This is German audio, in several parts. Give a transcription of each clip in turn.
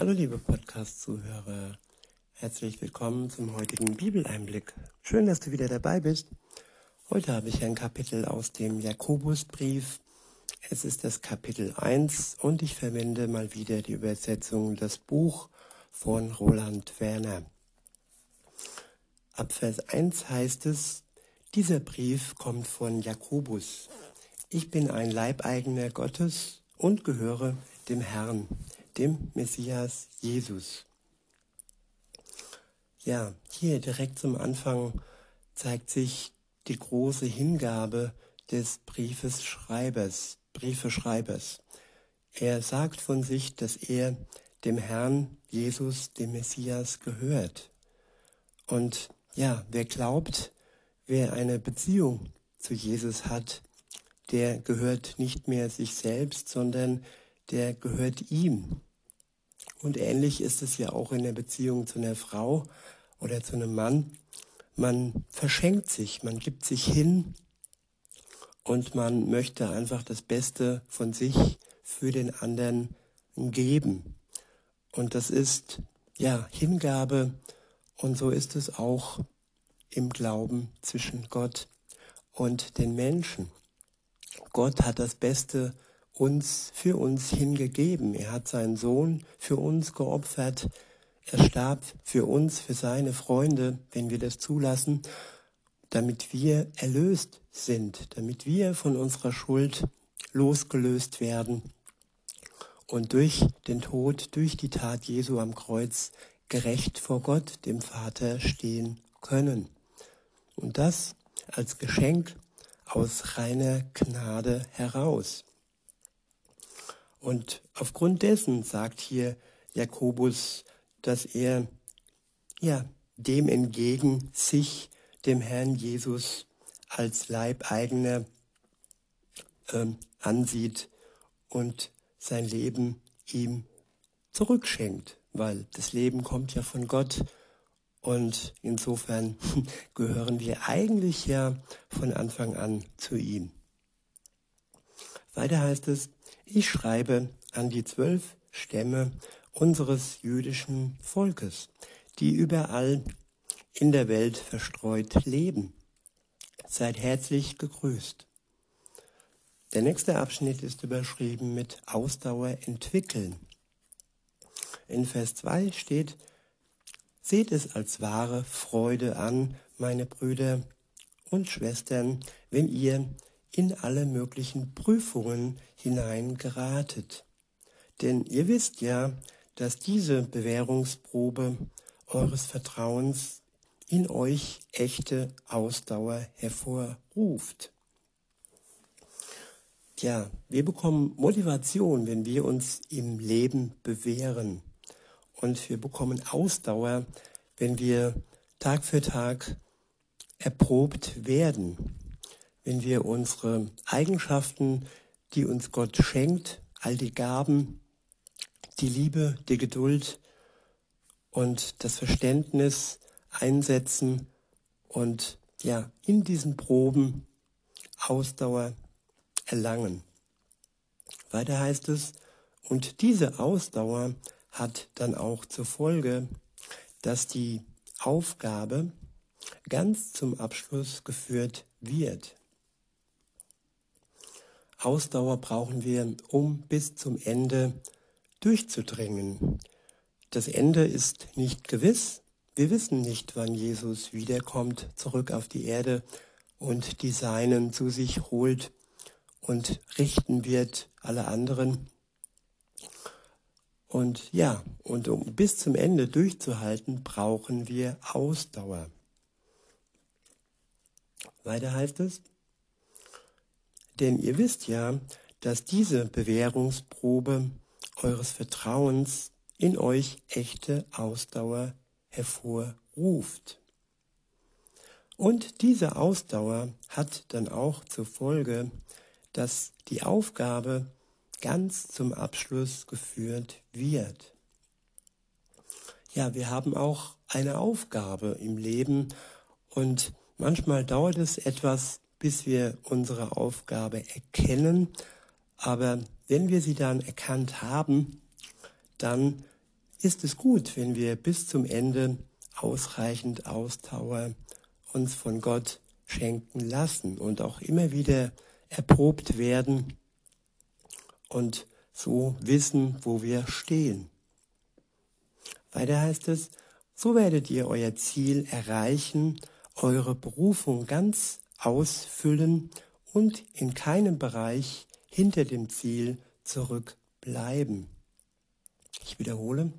Hallo liebe Podcast-Zuhörer, herzlich willkommen zum heutigen Bibeleinblick. Schön, dass du wieder dabei bist. Heute habe ich ein Kapitel aus dem Jakobusbrief. Es ist das Kapitel 1 und ich verwende mal wieder die Übersetzung Das Buch von Roland Werner. Ab Vers 1 heißt es, dieser Brief kommt von Jakobus. Ich bin ein Leibeigener Gottes und gehöre dem Herrn dem Messias Jesus. Ja, hier direkt zum Anfang zeigt sich die große Hingabe des Briefeschreibers, Briefeschreibers. Er sagt von sich, dass er dem Herrn Jesus, dem Messias, gehört. Und ja, wer glaubt, wer eine Beziehung zu Jesus hat, der gehört nicht mehr sich selbst, sondern der gehört ihm. Und ähnlich ist es ja auch in der Beziehung zu einer Frau oder zu einem Mann. Man verschenkt sich, man gibt sich hin und man möchte einfach das Beste von sich für den anderen geben. Und das ist ja Hingabe und so ist es auch im Glauben zwischen Gott und den Menschen. Gott hat das Beste uns für uns hingegeben. Er hat seinen Sohn für uns geopfert. Er starb für uns, für seine Freunde, wenn wir das zulassen, damit wir erlöst sind, damit wir von unserer Schuld losgelöst werden und durch den Tod, durch die Tat Jesu am Kreuz gerecht vor Gott, dem Vater, stehen können. Und das als Geschenk aus reiner Gnade heraus. Und aufgrund dessen sagt hier Jakobus, dass er ja dem entgegen sich dem Herrn Jesus als Leibeigener ähm, ansieht und sein Leben ihm zurückschenkt, weil das Leben kommt ja von Gott und insofern gehören wir eigentlich ja von Anfang an zu ihm. Weiter heißt es, ich schreibe an die zwölf Stämme unseres jüdischen Volkes, die überall in der Welt verstreut leben. Seid herzlich gegrüßt. Der nächste Abschnitt ist überschrieben mit Ausdauer entwickeln. In Vers 2 steht, Seht es als wahre Freude an, meine Brüder und Schwestern, wenn ihr in alle möglichen Prüfungen hineingeratet. Denn ihr wisst ja, dass diese Bewährungsprobe eures Vertrauens in euch echte Ausdauer hervorruft. Tja, wir bekommen Motivation, wenn wir uns im Leben bewähren. Und wir bekommen Ausdauer, wenn wir Tag für Tag erprobt werden wenn wir unsere Eigenschaften, die uns Gott schenkt, all die Gaben, die Liebe, die Geduld und das Verständnis einsetzen und ja, in diesen Proben Ausdauer erlangen. Weiter heißt es, und diese Ausdauer hat dann auch zur Folge, dass die Aufgabe ganz zum Abschluss geführt wird. Ausdauer brauchen wir, um bis zum Ende durchzudringen. Das Ende ist nicht gewiss. Wir wissen nicht, wann Jesus wiederkommt, zurück auf die Erde und die Seinen zu sich holt und richten wird alle anderen. Und ja, und um bis zum Ende durchzuhalten, brauchen wir Ausdauer. Weiter heißt es, denn ihr wisst ja, dass diese Bewährungsprobe eures Vertrauens in euch echte Ausdauer hervorruft. Und diese Ausdauer hat dann auch zur Folge, dass die Aufgabe ganz zum Abschluss geführt wird. Ja, wir haben auch eine Aufgabe im Leben und manchmal dauert es etwas, bis wir unsere Aufgabe erkennen. Aber wenn wir sie dann erkannt haben, dann ist es gut, wenn wir bis zum Ende ausreichend Ausdauer uns von Gott schenken lassen und auch immer wieder erprobt werden und so wissen, wo wir stehen. Weiter heißt es, so werdet ihr euer Ziel erreichen, eure Berufung ganz ausfüllen und in keinem Bereich hinter dem Ziel zurückbleiben. Ich wiederhole,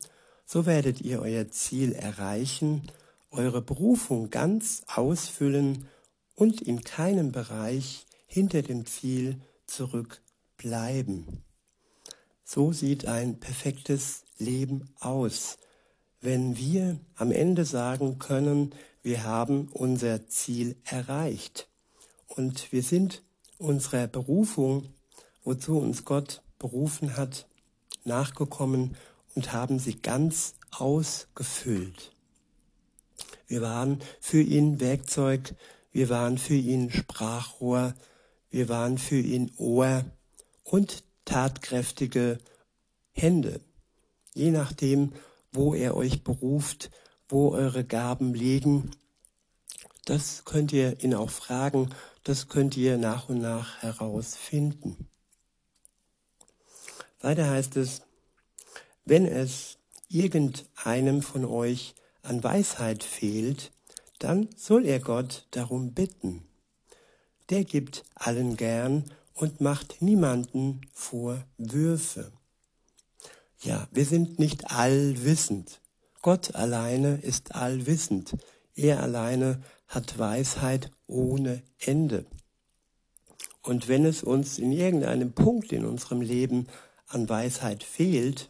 so werdet ihr euer Ziel erreichen, eure Berufung ganz ausfüllen und in keinem Bereich hinter dem Ziel zurückbleiben. So sieht ein perfektes Leben aus, wenn wir am Ende sagen können, wir haben unser Ziel erreicht und wir sind unserer Berufung, wozu uns Gott berufen hat, nachgekommen und haben sie ganz ausgefüllt. Wir waren für ihn Werkzeug, wir waren für ihn Sprachrohr, wir waren für ihn Ohr und tatkräftige Hände. Je nachdem, wo er euch beruft, wo eure Gaben liegen, das könnt ihr ihn auch fragen, das könnt ihr nach und nach herausfinden. Weiter heißt es, wenn es irgendeinem von euch an Weisheit fehlt, dann soll er Gott darum bitten. Der gibt allen gern und macht niemanden Vorwürfe. Ja, wir sind nicht allwissend. Gott alleine ist allwissend. Er alleine hat Weisheit ohne Ende. Und wenn es uns in irgendeinem Punkt in unserem Leben an Weisheit fehlt,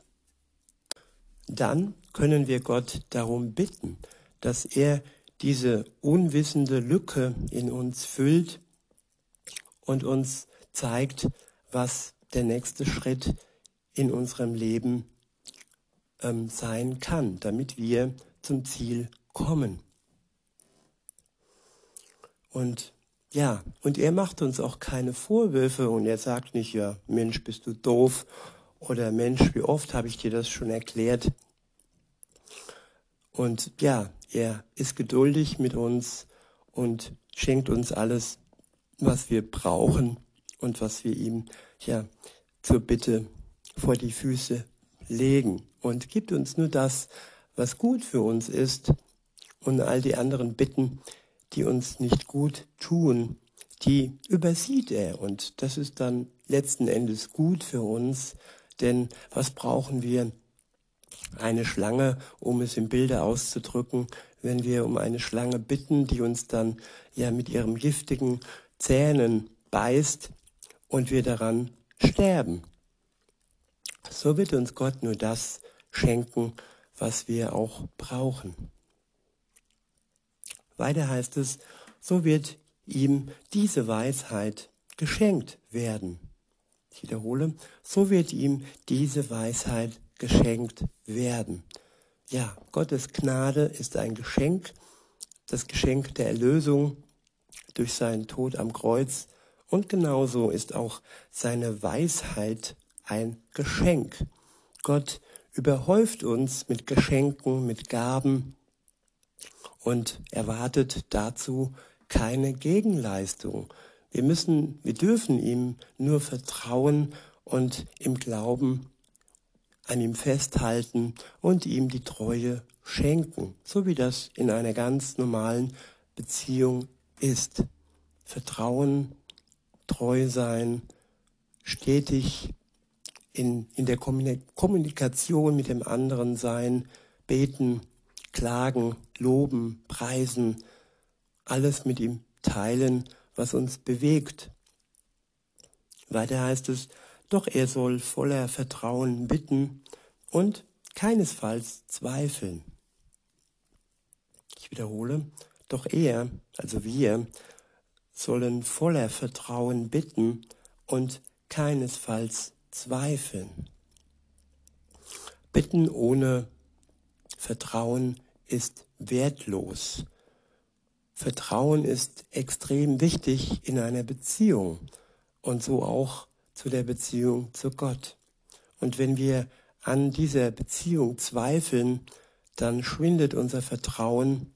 dann können wir Gott darum bitten, dass er diese unwissende Lücke in uns füllt und uns zeigt, was der nächste Schritt in unserem Leben ähm, sein kann, damit wir zum Ziel kommen. Und ja, und er macht uns auch keine Vorwürfe und er sagt nicht, ja, Mensch, bist du doof oder Mensch, wie oft habe ich dir das schon erklärt. Und ja, er ist geduldig mit uns und schenkt uns alles, was wir brauchen und was wir ihm ja zur Bitte vor die Füße legen und gibt uns nur das, was gut für uns ist und all die anderen Bitten, die uns nicht gut tun, die übersieht er. Und das ist dann letzten Endes gut für uns, denn was brauchen wir? Eine Schlange, um es im Bilde auszudrücken, wenn wir um eine Schlange bitten, die uns dann ja mit ihrem giftigen Zähnen beißt und wir daran sterben. So wird uns Gott nur das schenken, was wir auch brauchen. Weiter heißt es, so wird ihm diese Weisheit geschenkt werden. Ich wiederhole, so wird ihm diese Weisheit geschenkt werden. Ja, Gottes Gnade ist ein Geschenk, das Geschenk der Erlösung durch seinen Tod am Kreuz. Und genauso ist auch seine Weisheit ein Geschenk. Gott überhäuft uns mit Geschenken, mit Gaben, und erwartet dazu keine Gegenleistung. Wir müssen, wir dürfen ihm nur vertrauen und im Glauben an ihm festhalten und ihm die Treue schenken, so wie das in einer ganz normalen Beziehung ist. Vertrauen, treu sein, stetig in, in der Kommunikation mit dem anderen sein, beten, klagen, loben, preisen, alles mit ihm teilen, was uns bewegt. Weiter heißt es, doch er soll voller Vertrauen bitten und keinesfalls zweifeln. Ich wiederhole, doch er, also wir, sollen voller Vertrauen bitten und keinesfalls zweifeln. Bitten ohne Vertrauen ist wertlos. Vertrauen ist extrem wichtig in einer Beziehung und so auch zu der Beziehung zu Gott. Und wenn wir an dieser Beziehung zweifeln, dann schwindet unser Vertrauen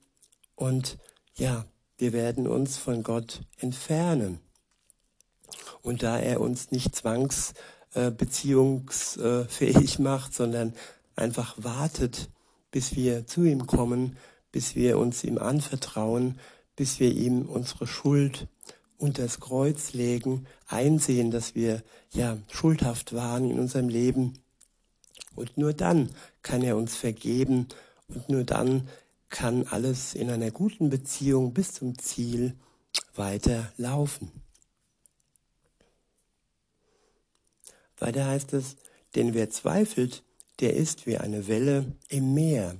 und ja, wir werden uns von Gott entfernen. Und da er uns nicht zwangsbeziehungsfähig macht, sondern einfach wartet, bis wir zu ihm kommen, bis wir uns ihm anvertrauen, bis wir ihm unsere Schuld unter das Kreuz legen, einsehen, dass wir ja schuldhaft waren in unserem Leben. Und nur dann kann er uns vergeben und nur dann kann alles in einer guten Beziehung bis zum Ziel weiterlaufen. Weiter heißt es, denn wer zweifelt, der ist wie eine Welle im Meer,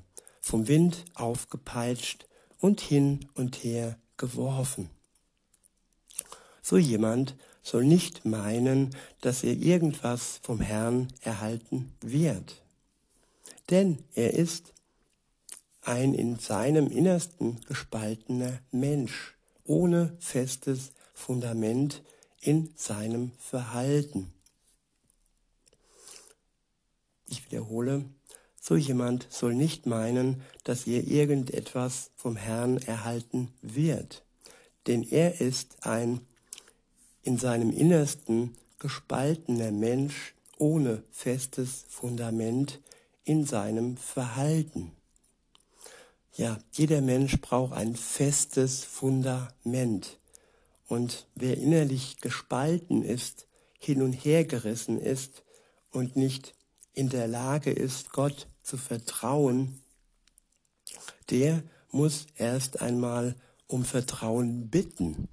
vom Wind aufgepeitscht und hin und her geworfen. So jemand soll nicht meinen, dass er irgendwas vom Herrn erhalten wird. Denn er ist ein in seinem Innersten gespaltener Mensch, ohne festes Fundament in seinem Verhalten. Ich wiederhole, so jemand soll nicht meinen, dass er irgendetwas vom Herrn erhalten wird, denn er ist ein in seinem Innersten gespaltener Mensch ohne festes Fundament in seinem Verhalten. Ja, jeder Mensch braucht ein festes Fundament. Und wer innerlich gespalten ist, hin und her gerissen ist und nicht in der Lage ist, Gott zu vertrauen, der muss erst einmal um Vertrauen bitten.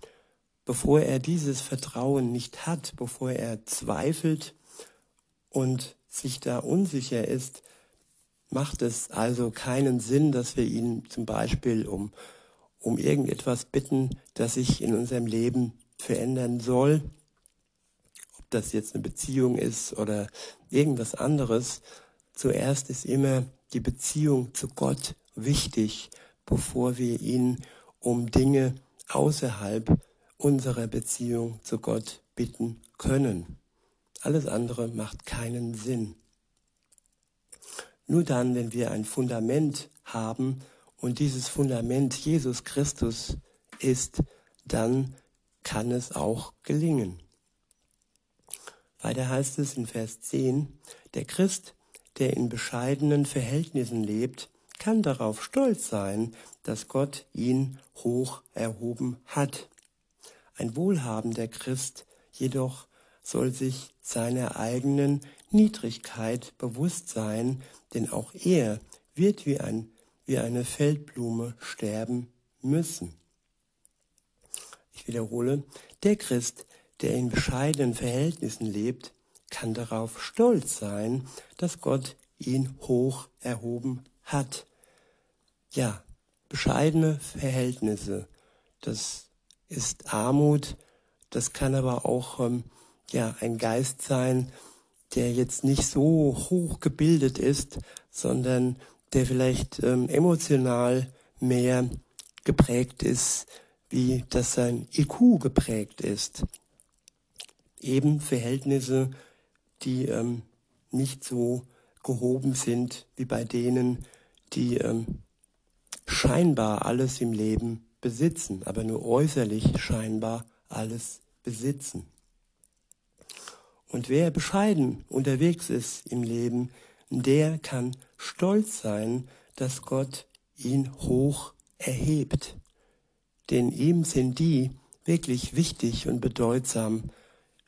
Bevor er dieses Vertrauen nicht hat, bevor er zweifelt und sich da unsicher ist, macht es also keinen Sinn, dass wir ihn zum Beispiel um, um irgendetwas bitten, das sich in unserem Leben verändern soll. Ob das jetzt eine Beziehung ist oder irgendwas anderes. Zuerst ist immer die Beziehung zu Gott wichtig, bevor wir ihn um Dinge außerhalb unserer Beziehung zu Gott bitten können. Alles andere macht keinen Sinn. Nur dann, wenn wir ein Fundament haben und dieses Fundament Jesus Christus ist, dann kann es auch gelingen. Weiter heißt es in Vers 10, der Christ, der in bescheidenen Verhältnissen lebt, kann darauf stolz sein, dass Gott ihn hoch erhoben hat. Ein wohlhabender Christ jedoch soll sich seiner eigenen Niedrigkeit bewusst sein, denn auch er wird wie, ein, wie eine Feldblume sterben müssen. Ich wiederhole, der Christ, der in bescheidenen Verhältnissen lebt, kann darauf stolz sein, dass Gott ihn hoch erhoben hat. Ja, bescheidene Verhältnisse, das ist Armut, das kann aber auch ähm, ja, ein Geist sein, der jetzt nicht so hoch gebildet ist, sondern der vielleicht ähm, emotional mehr geprägt ist, wie dass sein IQ geprägt ist. Eben Verhältnisse, die ähm, nicht so gehoben sind wie bei denen, die ähm, scheinbar alles im Leben besitzen, aber nur äußerlich scheinbar alles besitzen. Und wer bescheiden unterwegs ist im Leben, der kann stolz sein, dass Gott ihn hoch erhebt. Denn ihm sind die wirklich wichtig und bedeutsam,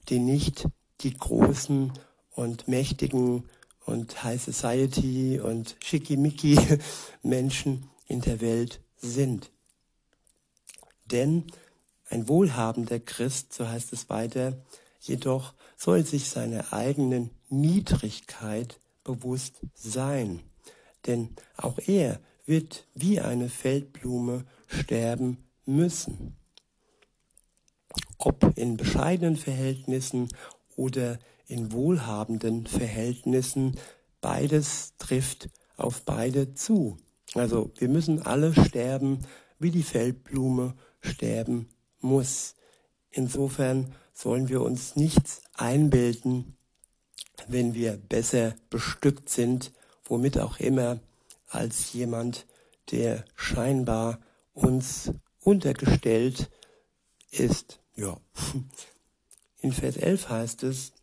die nicht die großen und mächtigen und High Society und Schickimicki Menschen in der Welt sind. Denn ein wohlhabender Christ, so heißt es weiter, jedoch soll sich seiner eigenen Niedrigkeit bewusst sein. Denn auch er wird wie eine Feldblume sterben müssen. Ob in bescheidenen Verhältnissen oder in wohlhabenden Verhältnissen, beides trifft auf beide zu. Also wir müssen alle sterben, wie die Feldblume sterben muss. Insofern sollen wir uns nichts einbilden, wenn wir besser bestückt sind, womit auch immer, als jemand, der scheinbar uns untergestellt ist. Ja. In Vers 11 heißt es,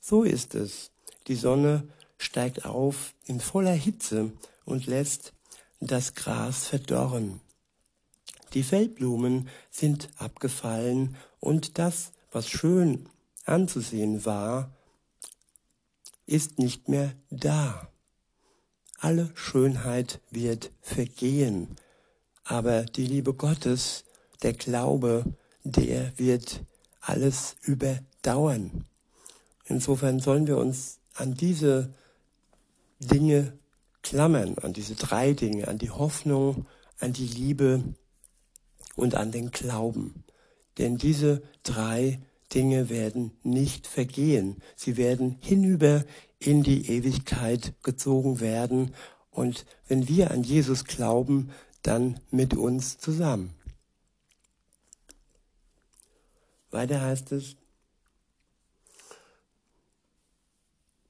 so ist es. Die Sonne steigt auf in voller Hitze und lässt das Gras verdorren. Die Feldblumen sind abgefallen und das, was schön anzusehen war, ist nicht mehr da. Alle Schönheit wird vergehen, aber die Liebe Gottes, der Glaube, der wird alles überdauern. Insofern sollen wir uns an diese Dinge klammern, an diese drei Dinge, an die Hoffnung, an die Liebe und an den Glauben. Denn diese drei Dinge werden nicht vergehen. Sie werden hinüber in die Ewigkeit gezogen werden. Und wenn wir an Jesus glauben, dann mit uns zusammen. Weiter heißt es,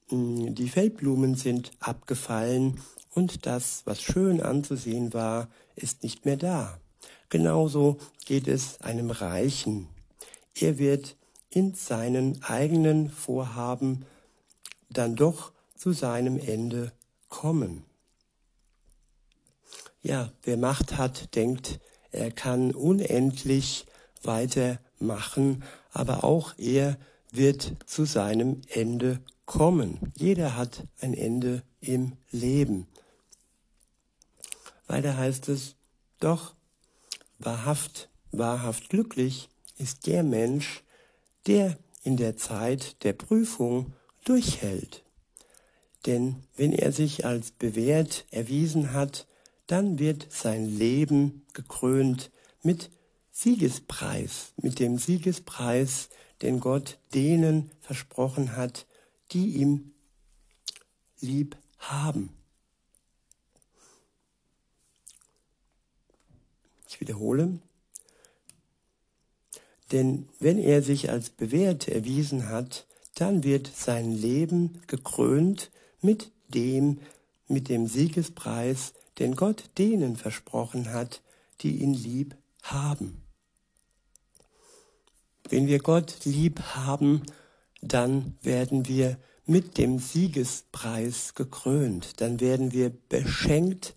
die Feldblumen sind abgefallen und das, was schön anzusehen war, ist nicht mehr da. Genauso geht es einem Reichen. Er wird in seinen eigenen Vorhaben dann doch zu seinem Ende kommen. Ja, wer Macht hat, denkt, er kann unendlich weitermachen, aber auch er wird zu seinem Ende kommen. Jeder hat ein Ende im Leben. Weiter heißt es, doch wahrhaft, wahrhaft glücklich ist der Mensch, der in der Zeit der Prüfung durchhält. Denn wenn er sich als bewährt erwiesen hat, dann wird sein Leben gekrönt mit Siegespreis, mit dem Siegespreis, den Gott denen versprochen hat, die ihm lieb haben. Ich wiederhole, denn wenn er sich als bewährt erwiesen hat, dann wird sein Leben gekrönt mit dem, mit dem Siegespreis, den Gott denen versprochen hat, die ihn lieb haben. Wenn wir Gott lieb haben, dann werden wir mit dem Siegespreis gekrönt, dann werden wir beschenkt,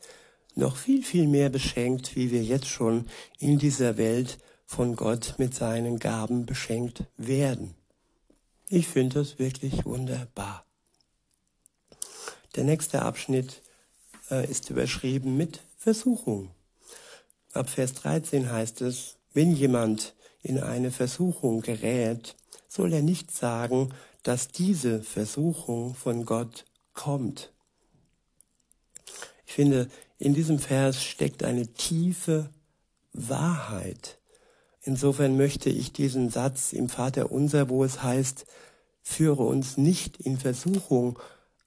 noch viel, viel mehr beschenkt, wie wir jetzt schon in dieser Welt von Gott mit seinen Gaben beschenkt werden. Ich finde das wirklich wunderbar. Der nächste Abschnitt äh, ist überschrieben mit Versuchung. Ab Vers 13 heißt es, wenn jemand in eine Versuchung gerät, soll er nicht sagen, dass diese Versuchung von Gott kommt. Ich finde, in diesem Vers steckt eine tiefe Wahrheit. Insofern möchte ich diesen Satz im Vater unser, wo es heißt, führe uns nicht in Versuchung,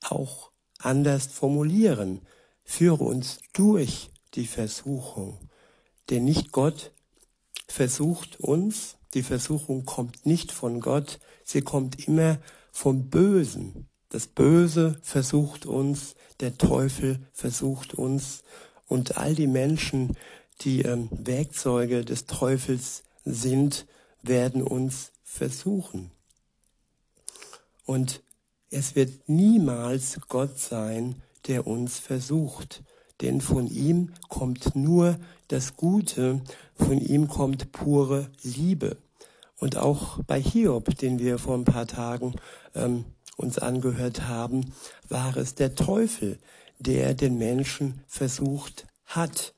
auch anders formulieren. Führe uns durch die Versuchung. Denn nicht Gott versucht uns, die Versuchung kommt nicht von Gott, sie kommt immer vom Bösen. Das Böse versucht uns, der Teufel versucht uns und all die Menschen, die ähm, Werkzeuge des Teufels sind, werden uns versuchen. Und es wird niemals Gott sein, der uns versucht, denn von ihm kommt nur das Gute, von ihm kommt pure Liebe. Und auch bei Hiob, den wir vor ein paar Tagen ähm, uns angehört haben, war es der Teufel, der den Menschen versucht hat.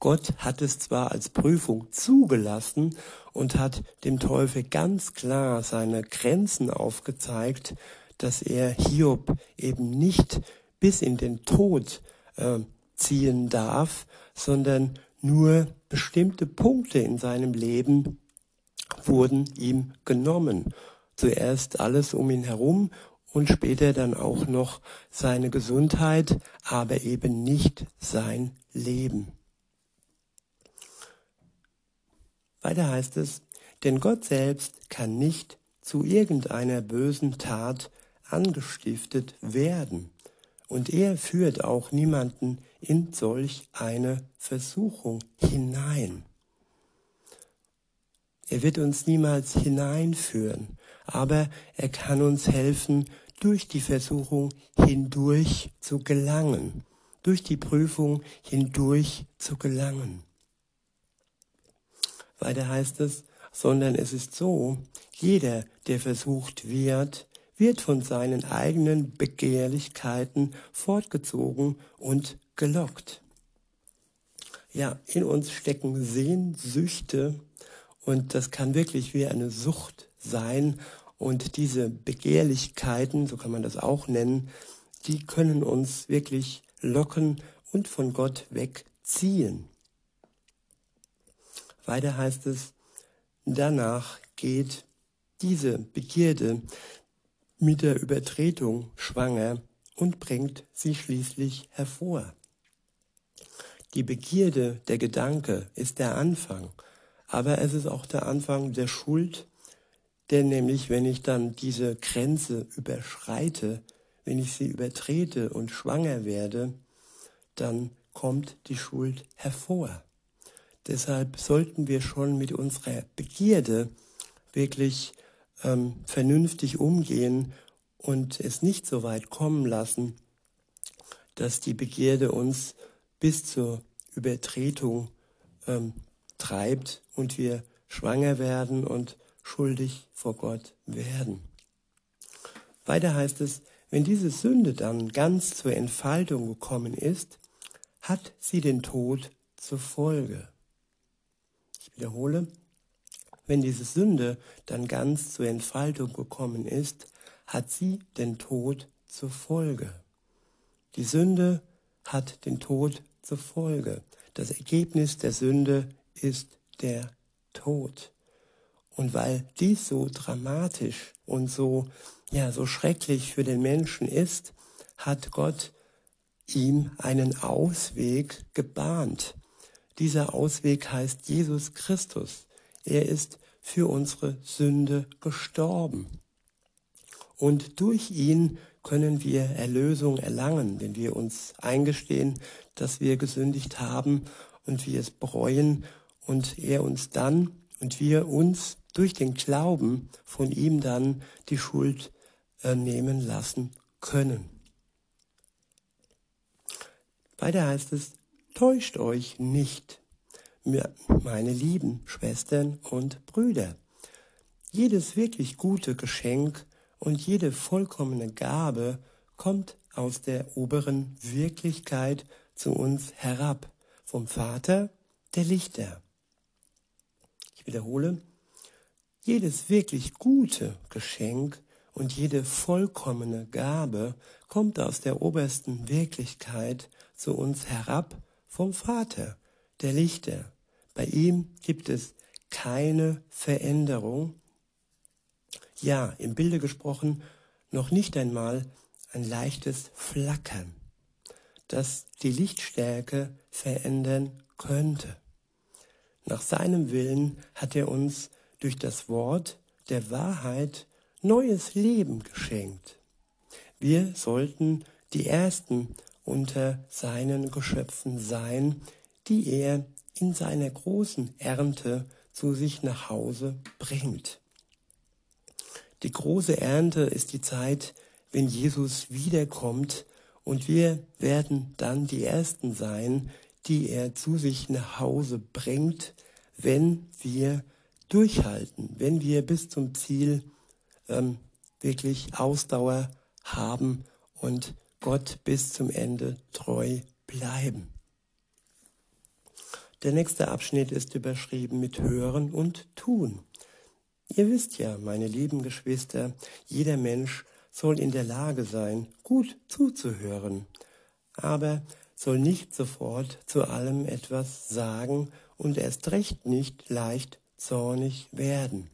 Gott hat es zwar als Prüfung zugelassen und hat dem Teufel ganz klar seine Grenzen aufgezeigt, dass er Hiob eben nicht bis in den Tod äh, ziehen darf, sondern nur bestimmte Punkte in seinem Leben wurden ihm genommen. Zuerst alles um ihn herum und später dann auch noch seine Gesundheit, aber eben nicht sein Leben. Weiter heißt es, denn Gott selbst kann nicht zu irgendeiner bösen Tat angestiftet werden. Und er führt auch niemanden in solch eine Versuchung hinein. Er wird uns niemals hineinführen, aber er kann uns helfen, durch die Versuchung hindurch zu gelangen, durch die Prüfung hindurch zu gelangen. Weiter heißt es, sondern es ist so, jeder, der versucht wird, wird von seinen eigenen Begehrlichkeiten fortgezogen und gelockt. Ja, in uns stecken Sehnsüchte und das kann wirklich wie eine Sucht sein. Und diese Begehrlichkeiten, so kann man das auch nennen, die können uns wirklich locken und von Gott wegziehen. Weiter heißt es, danach geht diese Begierde mit der Übertretung schwanger und bringt sie schließlich hervor. Die Begierde, der Gedanke ist der Anfang, aber es ist auch der Anfang der Schuld, denn nämlich wenn ich dann diese Grenze überschreite, wenn ich sie übertrete und schwanger werde, dann kommt die Schuld hervor. Deshalb sollten wir schon mit unserer Begierde wirklich ähm, vernünftig umgehen und es nicht so weit kommen lassen, dass die Begierde uns bis zur Übertretung ähm, treibt und wir schwanger werden und schuldig vor Gott werden. Weiter heißt es, wenn diese Sünde dann ganz zur Entfaltung gekommen ist, hat sie den Tod zur Folge. Ich wiederhole, wenn diese Sünde dann ganz zur Entfaltung gekommen ist, hat sie den Tod zur Folge. Die Sünde hat den Tod zur Folge. Das Ergebnis der Sünde ist der Tod. Und weil dies so dramatisch und so, ja, so schrecklich für den Menschen ist, hat Gott ihm einen Ausweg gebahnt. Dieser Ausweg heißt Jesus Christus. Er ist für unsere Sünde gestorben. Und durch ihn können wir Erlösung erlangen, wenn wir uns eingestehen, dass wir gesündigt haben und wir es bereuen und er uns dann und wir uns durch den Glauben von ihm dann die Schuld äh, nehmen lassen können. Weiter heißt es, täuscht euch nicht, meine lieben Schwestern und Brüder. Jedes wirklich gute Geschenk und jede vollkommene Gabe kommt aus der oberen Wirklichkeit zu uns herab, vom Vater der Lichter. Ich wiederhole, jedes wirklich gute Geschenk und jede vollkommene Gabe kommt aus der obersten Wirklichkeit zu uns herab vom Vater, der Lichter. Bei ihm gibt es keine Veränderung. Ja, im Bilde gesprochen, noch nicht einmal ein leichtes Flackern, das die Lichtstärke verändern könnte. Nach seinem Willen hat er uns durch das Wort der Wahrheit neues Leben geschenkt. Wir sollten die Ersten unter seinen Geschöpfen sein, die er in seiner großen Ernte zu sich nach Hause bringt. Die große Ernte ist die Zeit, wenn Jesus wiederkommt und wir werden dann die Ersten sein, die er zu sich nach Hause bringt, wenn wir durchhalten, wenn wir bis zum Ziel ähm, wirklich Ausdauer haben und Gott bis zum Ende treu bleiben. Der nächste Abschnitt ist überschrieben mit Hören und Tun. Ihr wisst ja, meine lieben Geschwister, jeder Mensch soll in der Lage sein, gut zuzuhören, aber soll nicht sofort zu allem etwas sagen und erst recht nicht leicht zornig werden.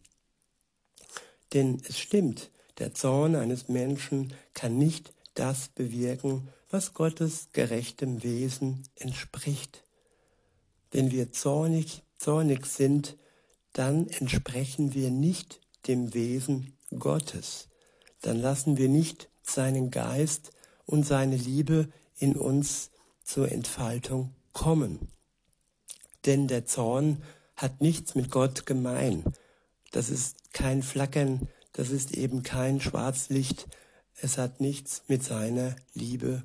Denn es stimmt, der Zorn eines Menschen kann nicht das bewirken, was Gottes gerechtem Wesen entspricht. Wenn wir zornig, zornig sind, dann entsprechen wir nicht dem Wesen Gottes. dann lassen wir nicht seinen Geist und seine Liebe in uns zur Entfaltung kommen. Denn der Zorn hat nichts mit Gott gemein. Das ist kein Flackern, das ist eben kein Schwarzlicht. Es hat nichts mit seiner Liebe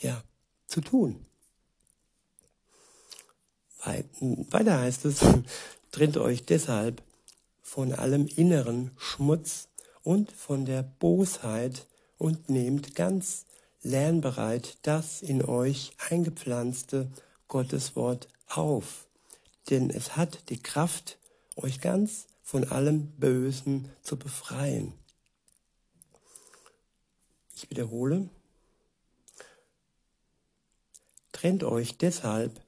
ja, zu tun. Weiter heißt es, trennt euch deshalb von allem inneren Schmutz und von der Bosheit und nehmt ganz lernbereit das in euch eingepflanzte Gotteswort auf, denn es hat die Kraft, euch ganz von allem Bösen zu befreien. Ich wiederhole, trennt euch deshalb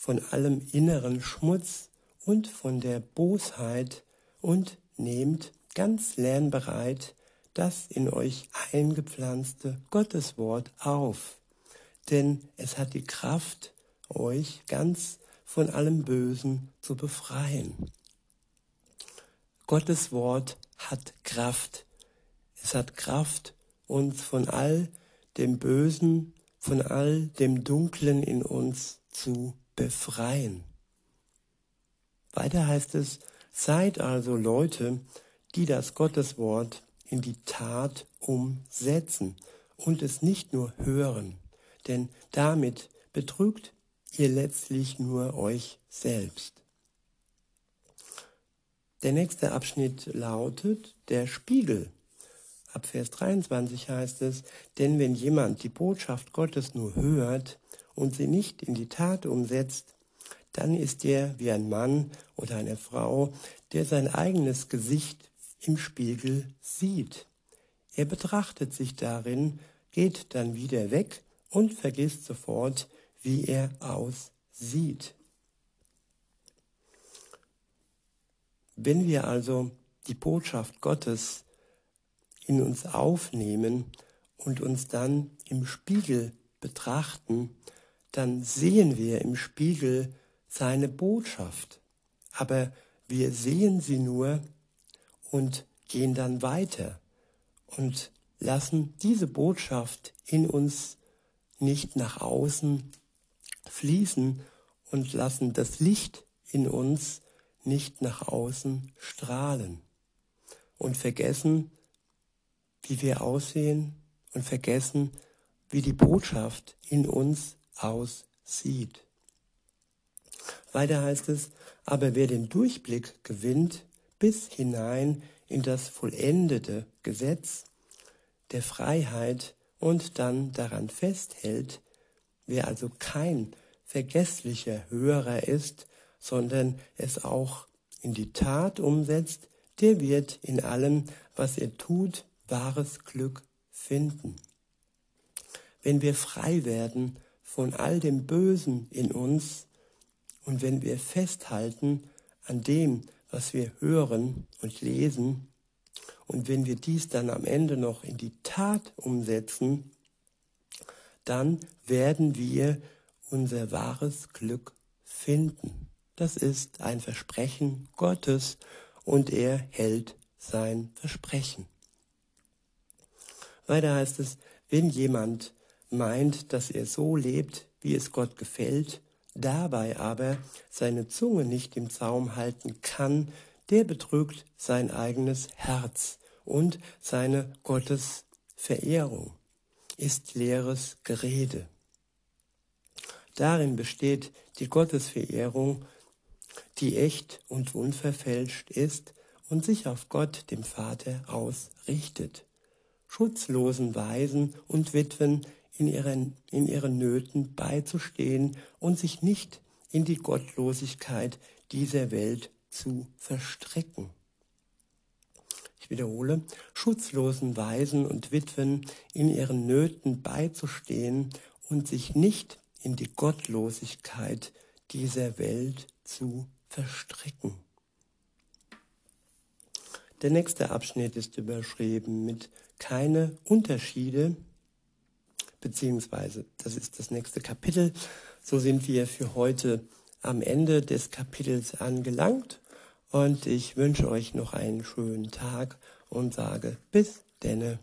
von allem inneren Schmutz und von der Bosheit und nehmt ganz lernbereit das in euch eingepflanzte Gotteswort auf, denn es hat die Kraft, euch ganz von allem Bösen zu befreien. Gottes Wort hat Kraft. Es hat Kraft, uns von all dem Bösen, von all dem Dunklen in uns zu befreien. Weiter heißt es, seid also Leute, die das Gotteswort in die Tat umsetzen und es nicht nur hören, denn damit betrügt ihr letztlich nur euch selbst. Der nächste Abschnitt lautet der Spiegel. Ab Vers 23 heißt es, denn wenn jemand die Botschaft Gottes nur hört und sie nicht in die Tat umsetzt, dann ist er wie ein Mann oder eine Frau, der sein eigenes Gesicht im Spiegel sieht. Er betrachtet sich darin, geht dann wieder weg und vergisst sofort, wie er aussieht. Wenn wir also die Botschaft Gottes in uns aufnehmen und uns dann im Spiegel betrachten, dann sehen wir im Spiegel seine Botschaft. Aber wir sehen sie nur und gehen dann weiter und lassen diese Botschaft in uns nicht nach außen fließen und lassen das Licht in uns nicht nach außen strahlen und vergessen, wie wir aussehen und vergessen, wie die Botschaft in uns aussieht. Weiter heißt es, aber wer den Durchblick gewinnt bis hinein in das vollendete Gesetz der Freiheit und dann daran festhält, wer also kein vergesslicher Hörer ist, sondern es auch in die Tat umsetzt, der wird in allem, was er tut, wahres Glück finden. Wenn wir frei werden von all dem Bösen in uns und wenn wir festhalten an dem, was wir hören und lesen, und wenn wir dies dann am Ende noch in die Tat umsetzen, dann werden wir unser wahres Glück finden. Das ist ein Versprechen Gottes und er hält sein Versprechen. Weiter heißt es, wenn jemand meint, dass er so lebt, wie es Gott gefällt, dabei aber seine Zunge nicht im Zaum halten kann, der betrügt sein eigenes Herz und seine Gottesverehrung ist leeres Gerede. Darin besteht die Gottesverehrung, die echt und unverfälscht ist und sich auf Gott, dem Vater, ausrichtet. Schutzlosen Waisen und Witwen in ihren, in ihren Nöten beizustehen und sich nicht in die Gottlosigkeit dieser Welt zu verstricken. Ich wiederhole, schutzlosen Waisen und Witwen in ihren Nöten beizustehen und sich nicht in die Gottlosigkeit dieser Welt zu verstricken. Der nächste Abschnitt ist überschrieben mit keine Unterschiede, beziehungsweise das ist das nächste Kapitel. So sind wir für heute am Ende des Kapitels angelangt und ich wünsche euch noch einen schönen Tag und sage bis denn